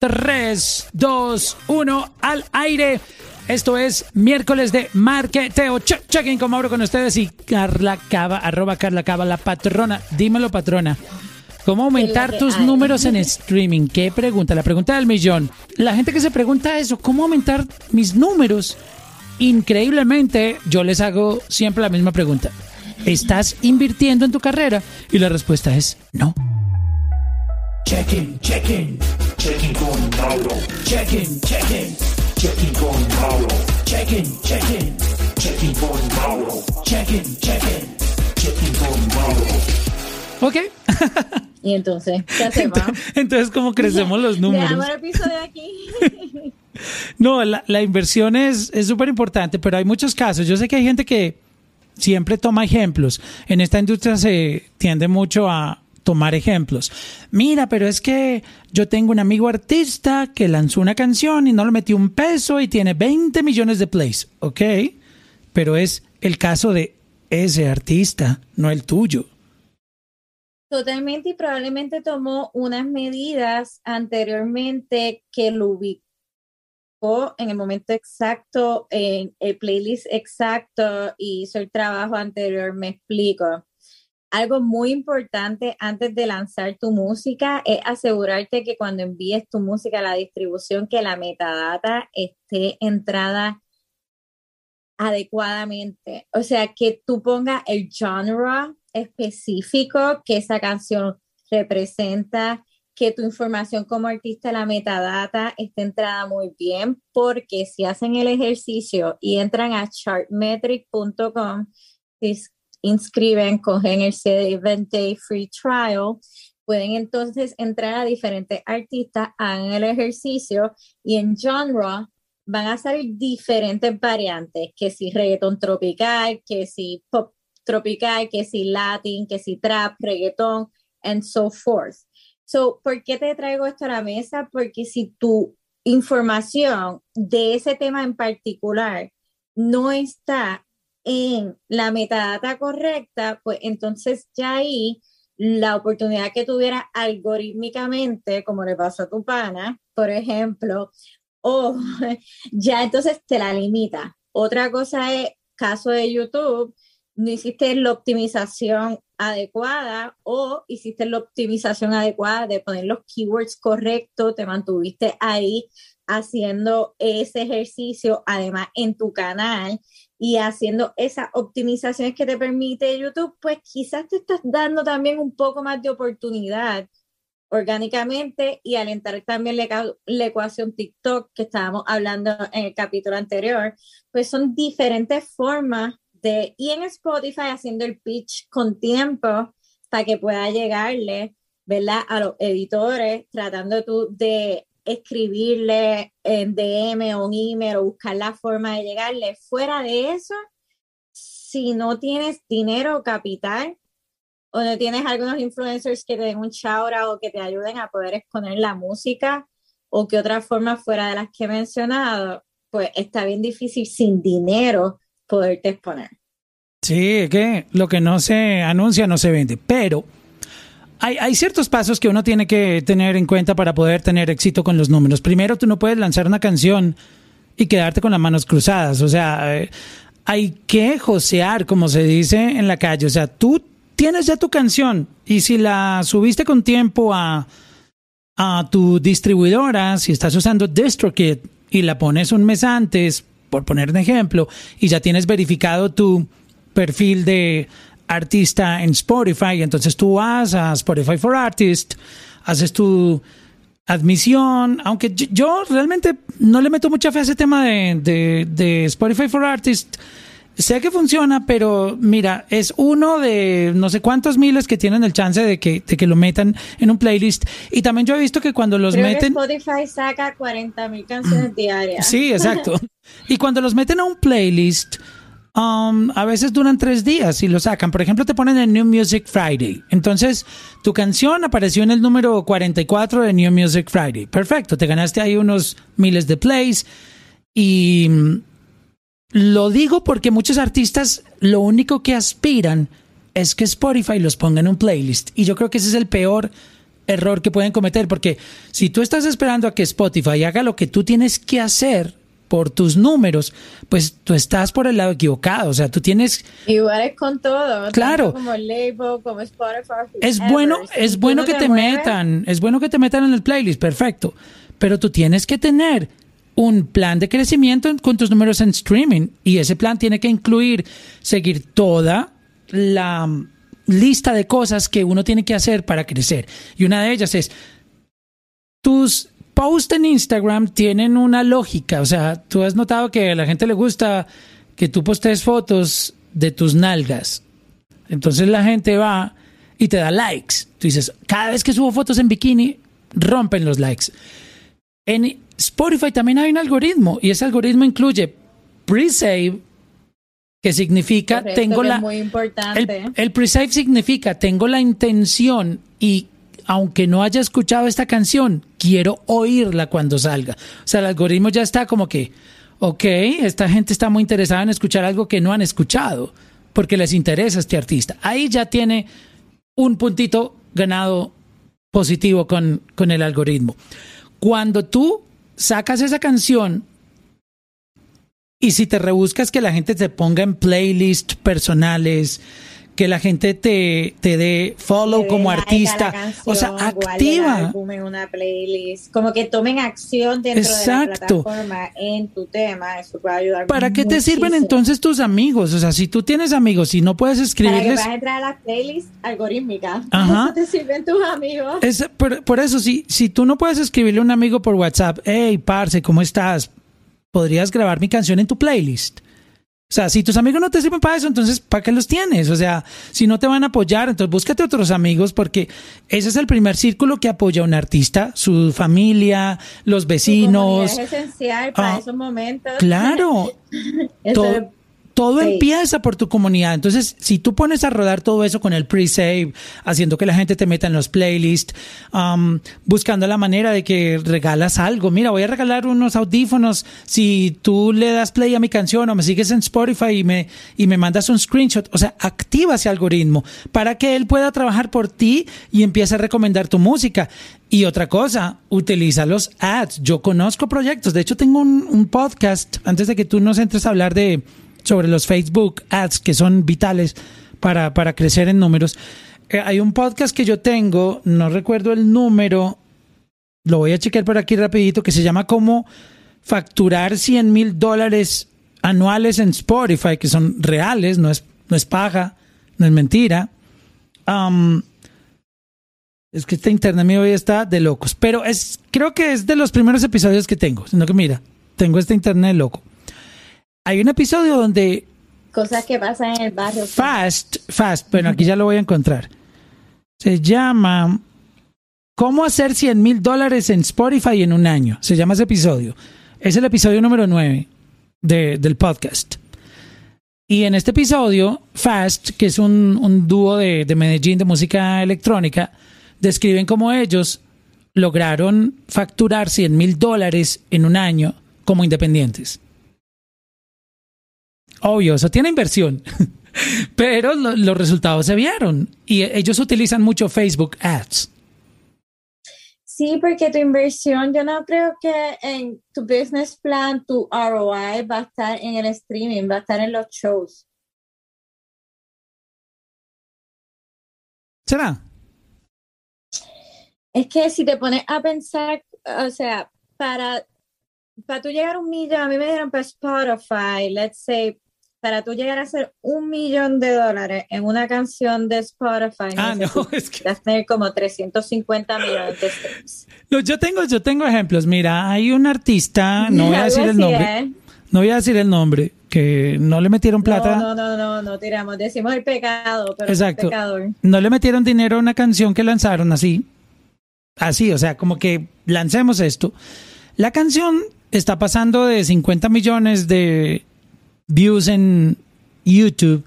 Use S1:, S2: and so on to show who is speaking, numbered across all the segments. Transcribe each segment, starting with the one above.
S1: 3, 2, 1, al aire. Esto es miércoles de marketeo. Check, checking como abro con ustedes y Carla Cava, arroba Carla Cava, la patrona. Dímelo, patrona. ¿Cómo aumentar tus números en streaming? ¿Qué pregunta? La pregunta del millón. La gente que se pregunta eso, ¿cómo aumentar mis números? Increíblemente, yo les hago siempre la misma pregunta. ¿Estás invirtiendo en tu carrera? Y la respuesta es no.
S2: Check-in, check-in, check-in con Mauro. Check-in, check-in, check-in con Mauro. Check-in, check-in, check-in con Mauro. Check-in, check-in, check-in con Mauro.
S1: Ok.
S3: Y entonces, ¿qué hacemos?
S1: Entonces, ¿cómo crecemos los números?
S3: Veamos el episodio aquí.
S1: No, la, la inversión es es súper importante, pero hay muchos casos. Yo sé que hay gente que siempre toma ejemplos. En esta industria se tiende mucho a tomar ejemplos. Mira, pero es que yo tengo un amigo artista que lanzó una canción y no le metió un peso y tiene 20 millones de plays. Ok, pero es el caso de ese artista, no el tuyo.
S3: Totalmente y probablemente tomó unas medidas anteriormente que lo ubicó en el momento exacto, en el playlist exacto y hizo el trabajo anterior, me explico. Algo muy importante antes de lanzar tu música es asegurarte que cuando envíes tu música a la distribución, que la metadata esté entrada adecuadamente. O sea, que tú pongas el genre específico que esa canción representa, que tu información como artista, la metadata, esté entrada muy bien, porque si hacen el ejercicio y entran a chartmetric.com, inscriben, cogen el 7 Day Free Trial, pueden entonces entrar a diferentes artistas, hagan el ejercicio y en genre van a salir diferentes variantes, que si reggaeton tropical, que si pop tropical, que si latin, que si trap, reggaeton, and so forth. So, ¿por qué te traigo esto a la mesa? Porque si tu información de ese tema en particular no está en la metadata correcta, pues entonces ya ahí la oportunidad que tuviera algorítmicamente, como le pasó a tu pana, por ejemplo, o ya entonces te la limita. Otra cosa es, caso de YouTube, no hiciste la optimización adecuada o hiciste la optimización adecuada de poner los keywords correctos, te mantuviste ahí haciendo ese ejercicio, además en tu canal y haciendo esas optimizaciones que te permite YouTube, pues quizás te estás dando también un poco más de oportunidad orgánicamente y alentar también la, la, ecuación TikTok que estábamos hablando en el capítulo anterior, pues son diferentes formas de, y en Spotify haciendo el pitch con tiempo para que pueda llegarle, ¿verdad? A los editores, tratando tú de escribirle en DM o un email o buscar la forma de llegarle. Fuera de eso, si no tienes dinero o capital, o no tienes algunos influencers que te den un shout o que te ayuden a poder exponer la música, o que otra forma fuera de las que he mencionado, pues está bien difícil sin dinero poderte exponer.
S1: Sí, que lo que no se anuncia no se vende, pero hay, hay, ciertos pasos que uno tiene que tener en cuenta para poder tener éxito con los números. Primero, tú no puedes lanzar una canción y quedarte con las manos cruzadas, o sea, eh, hay que josear, como se dice en la calle, o sea, tú tienes ya tu canción y si la subiste con tiempo a, a tu distribuidora, si estás usando DistroKid y la pones un mes antes, por poner un ejemplo, y ya tienes verificado tu perfil de artista en Spotify, entonces tú vas a Spotify for Artists, haces tu admisión, aunque yo realmente no le meto mucha fe a ese tema de, de, de Spotify for Artists, sé que funciona, pero mira, es uno de no sé cuántos miles que tienen el chance de que, de que lo metan en un playlist. Y también yo he visto que cuando los
S3: Creo
S1: meten...
S3: Que Spotify saca 40 mil canciones diarias.
S1: Sí, exacto. y cuando los meten a un playlist... Um, a veces duran tres días y lo sacan. Por ejemplo, te ponen en New Music Friday. Entonces, tu canción apareció en el número 44 de New Music Friday. Perfecto, te ganaste ahí unos miles de plays. Y lo digo porque muchos artistas lo único que aspiran es que Spotify los ponga en un playlist. Y yo creo que ese es el peor error que pueden cometer, porque si tú estás esperando a que Spotify haga lo que tú tienes que hacer por tus números, pues tú estás por el lado equivocado. O sea, tú tienes.
S3: Igual es con todo.
S1: Claro.
S3: Como label, como Spotify.
S1: Es bueno,
S3: Si
S1: es bueno
S3: no
S1: que te metan, es bueno que te metan en el playlist, perfecto. Pero tú tienes que tener un plan de crecimiento en- con tus números en streaming y ese plan tiene que incluir seguir toda la lista de cosas que uno tiene que hacer para crecer. Y una de ellas es tus posts en Instagram tienen una lógica, o sea, tú has notado que a la gente le gusta que tú postes fotos de tus nalgas. Entonces la gente va y te da likes. Tú dices, cada vez que subo fotos en bikini, rompen los likes. En Spotify también hay un algoritmo y ese algoritmo incluye pre-save, que significa
S3: correcto,
S1: tengo
S3: que
S1: la...
S3: es muy importante.
S1: El, el pre-save significa tengo la intención y aunque no haya escuchado esta canción, quiero oírla cuando salga. O sea, el algoritmo ya está como que, ok, esta gente está muy interesada en escuchar algo que no han escuchado, porque les interesa este artista. Ahí ya tiene un puntito ganado positivo con, con el algoritmo. Cuando tú sacas esa canción y si te rebuscas que la gente te ponga en playlists personales, que la gente te, te dé follow como
S3: a
S1: artista,
S3: canción,
S1: o sea, activa.
S3: álbum en una playlist, como que tomen acción dentro
S1: Exacto.
S3: de la plataforma en tu tema, eso puede ayudar
S1: ¿Para qué te sirven entonces tus amigos? O sea, si tú tienes amigos y no puedes
S3: Para que
S1: escribirles...
S3: puedas entrar a las playlists algorítmicas.
S1: Ajá.
S3: Te sirven tus amigos.
S1: Es, por, por eso, si, si tú no puedes escribirle a un amigo por WhatsApp, hey, parce, ¿cómo estás? ¿Podrías grabar mi canción en tu playlist? O sea, si tus amigos no te sirven para eso, entonces, ¿para qué los tienes? O sea, si no te van a apoyar, entonces búscate otros amigos porque ese es el primer círculo que apoya a un artista, su familia, los vecinos.
S3: es esencial para
S1: Ah,
S3: esos momentos.
S1: Claro,
S3: Eso es-
S1: todo
S3: sí.
S1: empieza por tu comunidad. Entonces, si tú pones a rodar todo eso con el pre-save, haciendo que la gente te meta en los playlists, um, buscando la manera de que regalas algo. Mira, voy a regalar unos audífonos. Si tú le das play a mi canción o me sigues en Spotify y me, y me mandas un screenshot, o sea, activa ese algoritmo para que él pueda trabajar por ti y empiece a recomendar tu música. Y otra cosa, utiliza los ads. Yo conozco proyectos. De hecho, tengo un, un podcast, antes de que tú nos entres a hablar de sobre los Facebook ads que son vitales para, para crecer en números. Eh, hay un podcast que yo tengo, no recuerdo el número, lo voy a chequear por aquí rapidito, que se llama como facturar 100 mil dólares anuales en Spotify, que son reales, no es, no es paja, no es mentira. Es que este internet mío hoy está de locos, pero es creo que es de los primeros episodios que tengo, sino que mira, tengo este internet loco. Hay un episodio donde
S3: Cosas que pasan en el barrio.
S1: Fast, Fast, bueno, aquí ya lo voy a encontrar. Se llama ¿Cómo hacer 100 mil dólares en Spotify en un año? Se llama ese episodio. Es el episodio número 9 de- del podcast. Y en este episodio, Fast, que es un, un dúo de, de Medellín de música electrónica, describen cómo ellos lograron facturar 100 mil dólares en un año como independientes. Obvio, eso tiene inversión, pero lo- los resultados se vieron y ellos utilizan mucho Facebook Ads.
S3: Sí, porque tu inversión, yo no creo que en tu business plan, tu ROI va a estar en el streaming, va a estar en los shows.
S1: ¿Será?
S3: Es que si te pones a pensar, o sea, para, para tú llegar a un millón, a mí me dieron para Spotify, let's say, para tú llegar a hacer un millón de dólares en una canción de Spotify,
S1: Ah, no, es que
S3: tener como 350 millones de streams.
S1: no, yo tengo, yo tengo ejemplos. Mira, hay un artista, no voy a decir el nombre,
S3: ¿eh?
S1: no voy a decir el nombre, que no le metieron plata,
S3: No, no, no, no, no tiramos, decimos el pecado, pero
S1: Exacto.
S3: el pecador.
S1: no le metieron dinero a una canción que lanzaron así, así, o sea, como que lancemos esto. La canción está pasando de 50 millones de views en YouTube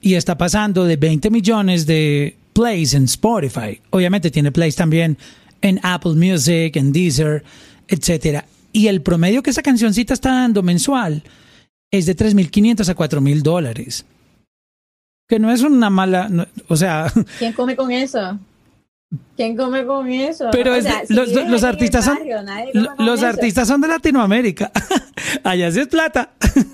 S1: y está pasando de 20 millones de plays en Spotify. Obviamente tiene plays también en Apple Music, en Deezer, etcétera. Y el promedio que esa cancioncita está dando mensual es de 3.500 a 4.000 dólares. Que no es una mala, no- o sea,
S3: ¿Quién come con eso? ¿Quién come con eso?
S1: Pero
S3: O
S1: es
S3: sea,
S1: de-
S3: si
S1: los, artistas son
S3: barrio,
S1: los
S3: eso.
S1: artistas son de Latinoamérica. Allá sí es plata.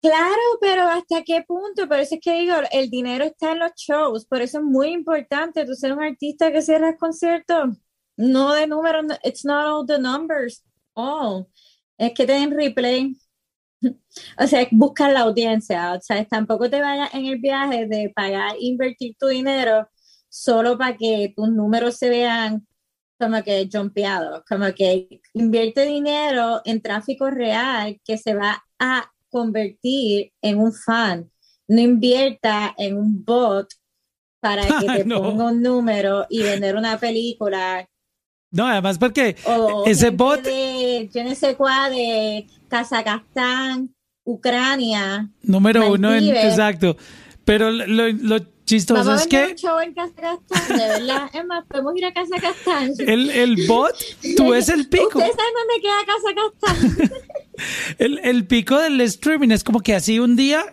S3: Claro, pero ¿hasta qué punto? Por eso es que digo, el dinero está en los shows, por eso es muy importante tú ser un artista que cierras conciertos, no de números, it's not all the numbers, oh, es que te den replay, o sea, buscar la audiencia, o sea, tampoco te vayas en el viaje de pagar, invertir tu dinero solo para que tus números se vean como que jumpeados, como que invierte dinero en tráfico real que se va a convertir en un fan. No invierta en un bot para que te
S1: Ay, no.
S3: ponga un número y vender una película
S1: No, además porque
S3: o
S1: ese bot
S3: de yo no sé cuál de Kazajstán, Ucrania.
S1: número uno en exacto. Pero lo chistoso es que
S3: show en Kazajstán, de verdad. Es más, podemos ir a Kazajstán.
S1: el, el bot, tú ves el pico.
S3: ¿Ustedes saben dónde queda Kazajstán?
S1: El, el pico del streaming es como que así un día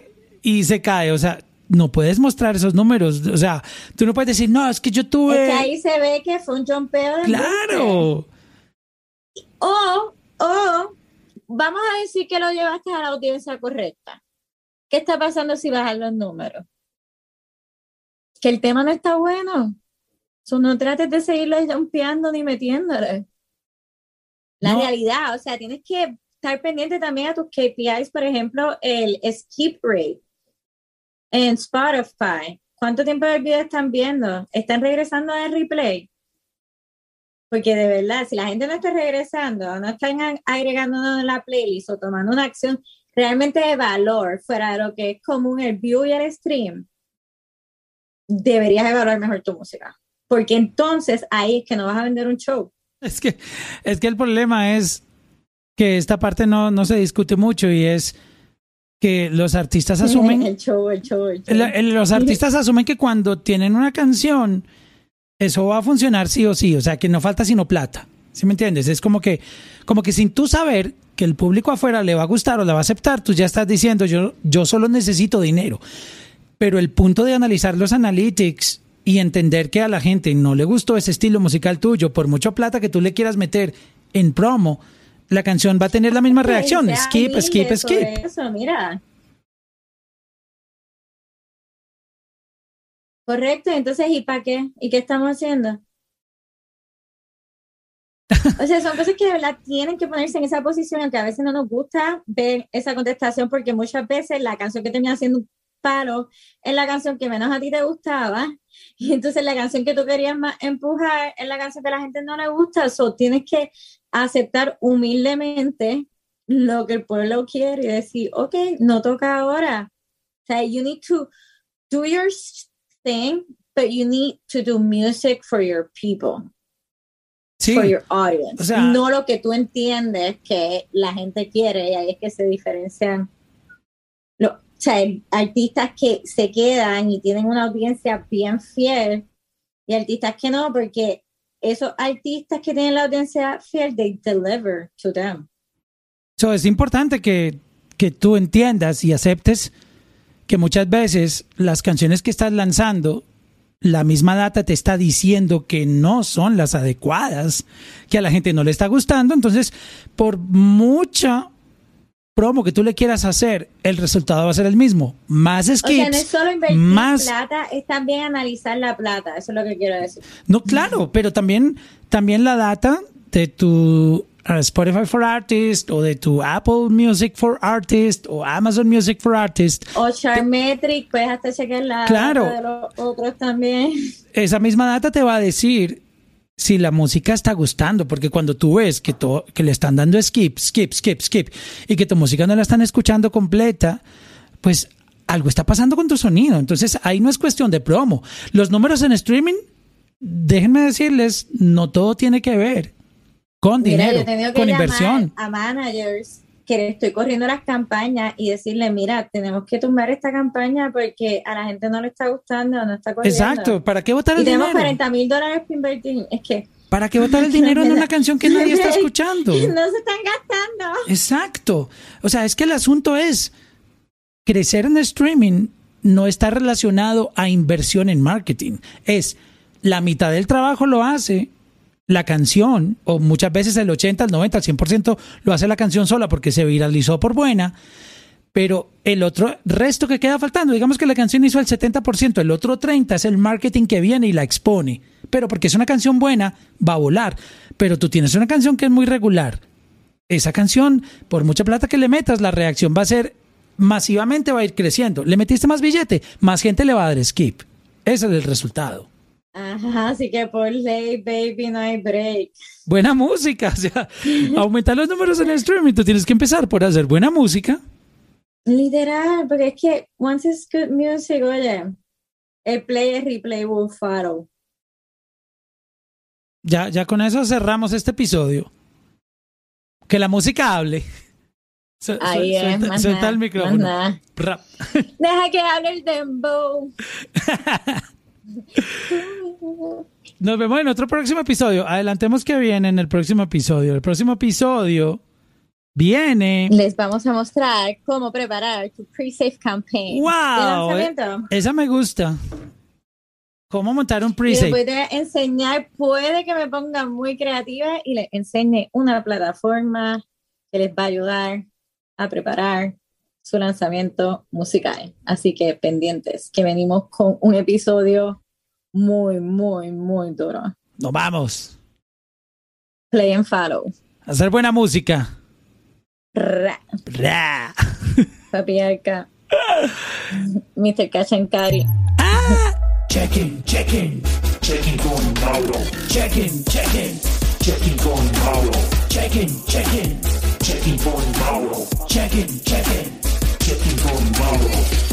S1: y se cae. O sea, no puedes mostrar esos números. O sea, tú no puedes decir, no, es que yo
S3: Es
S1: tuve.
S3: que ahí se ve que fue un de
S1: Claro.
S3: O, o, vamos a decir que lo llevaste a la audiencia correcta. ¿Qué está pasando si bajan los números? Que el tema no está bueno. So, no trates de seguirlo jumpeando ni metiéndole. La
S1: No.
S3: realidad, o sea, tienes que estar pendiente también a tus KPIs, por ejemplo, el skip rate en Spotify. ¿Cuánto tiempo del video están viendo? ¿Están regresando al replay? Porque de verdad, si la gente no está regresando, no están agregando en la playlist o tomando una acción realmente de valor fuera de lo que es común el view y el stream, deberías evaluar mejor tu música. Porque entonces ahí es que no vas a vender un show.
S1: Es que, es que el problema es que esta parte no, no se discute mucho y es que los artistas asumen.
S3: el show, el show, el show.
S1: el- el- los artistas asumen que cuando tienen una canción, eso va a funcionar sí o sí. O sea, que no falta sino plata. ¿Sí me entiendes? Es como que, como que sin tú saber que el público afuera le va a gustar o la va a aceptar, tú ya estás diciendo, yo, yo solo necesito dinero. Pero el punto de analizar los analytics y entender que a la gente no le gustó ese estilo musical tuyo, por mucho plata que tú le quieras meter en promo, la canción va a tener la misma reacción. Skip, skip, skip.
S3: Eso, mira. Correcto, entonces, ¿y para qué? ¿Y qué estamos haciendo? O sea, son cosas que de verdad tienen que ponerse en esa posición, aunque a veces no nos gusta ver esa contestación, porque muchas veces la canción que termina siendo un palo es la canción que menos a ti te gustaba, y entonces la canción que tú querías más empujar es la canción que a la gente no le gusta, so tienes que aceptar humildemente lo que el pueblo quiere y decir, ok, no toca ahora. O sea, you need to do your thing, but you need to do music for your people,
S1: Sí.
S3: for your audience.
S1: O sea-
S3: no lo que tú entiendes que la gente quiere, y ahí es que se diferencian. Lo- o sea, artistas que se quedan y tienen una audiencia bien fiel, y artistas que no, porque esos artistas que tienen la audiencia fiel, they deliver to them.
S1: So, es importante que, que tú entiendas y aceptes que muchas veces las canciones que estás lanzando, la misma data te está diciendo que no son las adecuadas, que a la gente no le está gustando. Entonces, por mucha promo que tú le quieras hacer, el resultado va a ser el mismo. Más
S3: O sea, no es
S1: skips,
S3: solo invertir
S1: más
S3: plata, es también analizar la plata. Eso es lo que quiero decir.
S1: No, claro, pero también, también la data de tu uh, Spotify for Artists o de tu Apple Music for Artists o Amazon Music for Artists,
S3: O Charmetric, puedes hasta chequear la
S1: Claro.
S3: data de los otros también.
S1: esa misma data te va a decir si la música está gustando, porque cuando tú ves que, to- que le están dando skip, skip, skip, skip, y que tu música no la están escuchando completa, pues algo está pasando con tu sonido. Entonces ahí no es cuestión de promo. Los números en streaming, déjenme decirles, no todo tiene que ver con
S3: Mira,
S1: dinero,
S3: yo he tenido que
S1: con inversión.
S3: a managers que le estoy corriendo las campañas y decirle, mira, tenemos que tumbar esta campaña porque a la gente no le está gustando, no está corriendo.
S1: Exacto, ¿para qué votar
S3: Y
S1: el
S3: tenemos
S1: dinero?
S3: 40 mil dólares para invertir. Es que
S1: ¿Para qué votar el dinero en una canción que nadie está escuchando?
S3: no se están gastando.
S1: Exacto. O sea, es que el asunto es crecer en streaming no está relacionado a inversión en marketing. Es la mitad del trabajo lo hace la canción, o muchas veces el 80, el 90, el 100% lo hace la canción sola porque se viralizó por buena, pero el otro resto que queda faltando, digamos que la canción hizo el 70%, el otro 30% es el marketing que viene y la expone, pero porque es una canción buena, va a volar, pero tú tienes una canción que es muy regular. Esa canción, por mucha plata que le metas, la reacción va a ser masivamente va a ir creciendo. Le metiste más billete, más gente le va a dar skip. Ese es el resultado.
S3: Ajá, así que por ley, baby, no hay break.
S1: Buena música, o sea, aumentar los números en el streaming, tú tienes que empezar por hacer buena música.
S3: Literal, porque es que once it's good music, oye, el play es replay will follow.
S1: Ya, ya con eso cerramos este episodio. Que la música hable. Su-
S3: Ahí
S1: su-
S3: es,
S1: suelta,
S3: más
S1: suelta
S3: nada,
S1: el micrófono.
S3: Deja que hable el dembow.
S1: Nos vemos en otro próximo episodio. Adelantemos que viene en el próximo episodio. El próximo episodio viene.
S3: Les vamos a mostrar cómo preparar tu pre-save campaign.
S1: ¡Wow!
S3: de lanzamiento.
S1: Esa me gusta. ¿Cómo montar un
S3: Y les voy a enseñar, puede que me ponga muy creativa y les enseñe una plataforma que les va a ayudar a preparar su lanzamiento musical. Así que pendientes, que venimos con un episodio muy, muy, muy duro.
S1: Nos vamos.
S3: Play and follow.
S1: Hacer buena música.
S3: Ra,
S1: Ra.
S3: Papi Arca. Mr. Kachankari.
S2: Check-in, check-in, check-in con Mauro. Check-in, check-in, check-in con Mauro. Check-in, check-in, check-in con Mauro. Check-in, check-in, check-in con Mauro.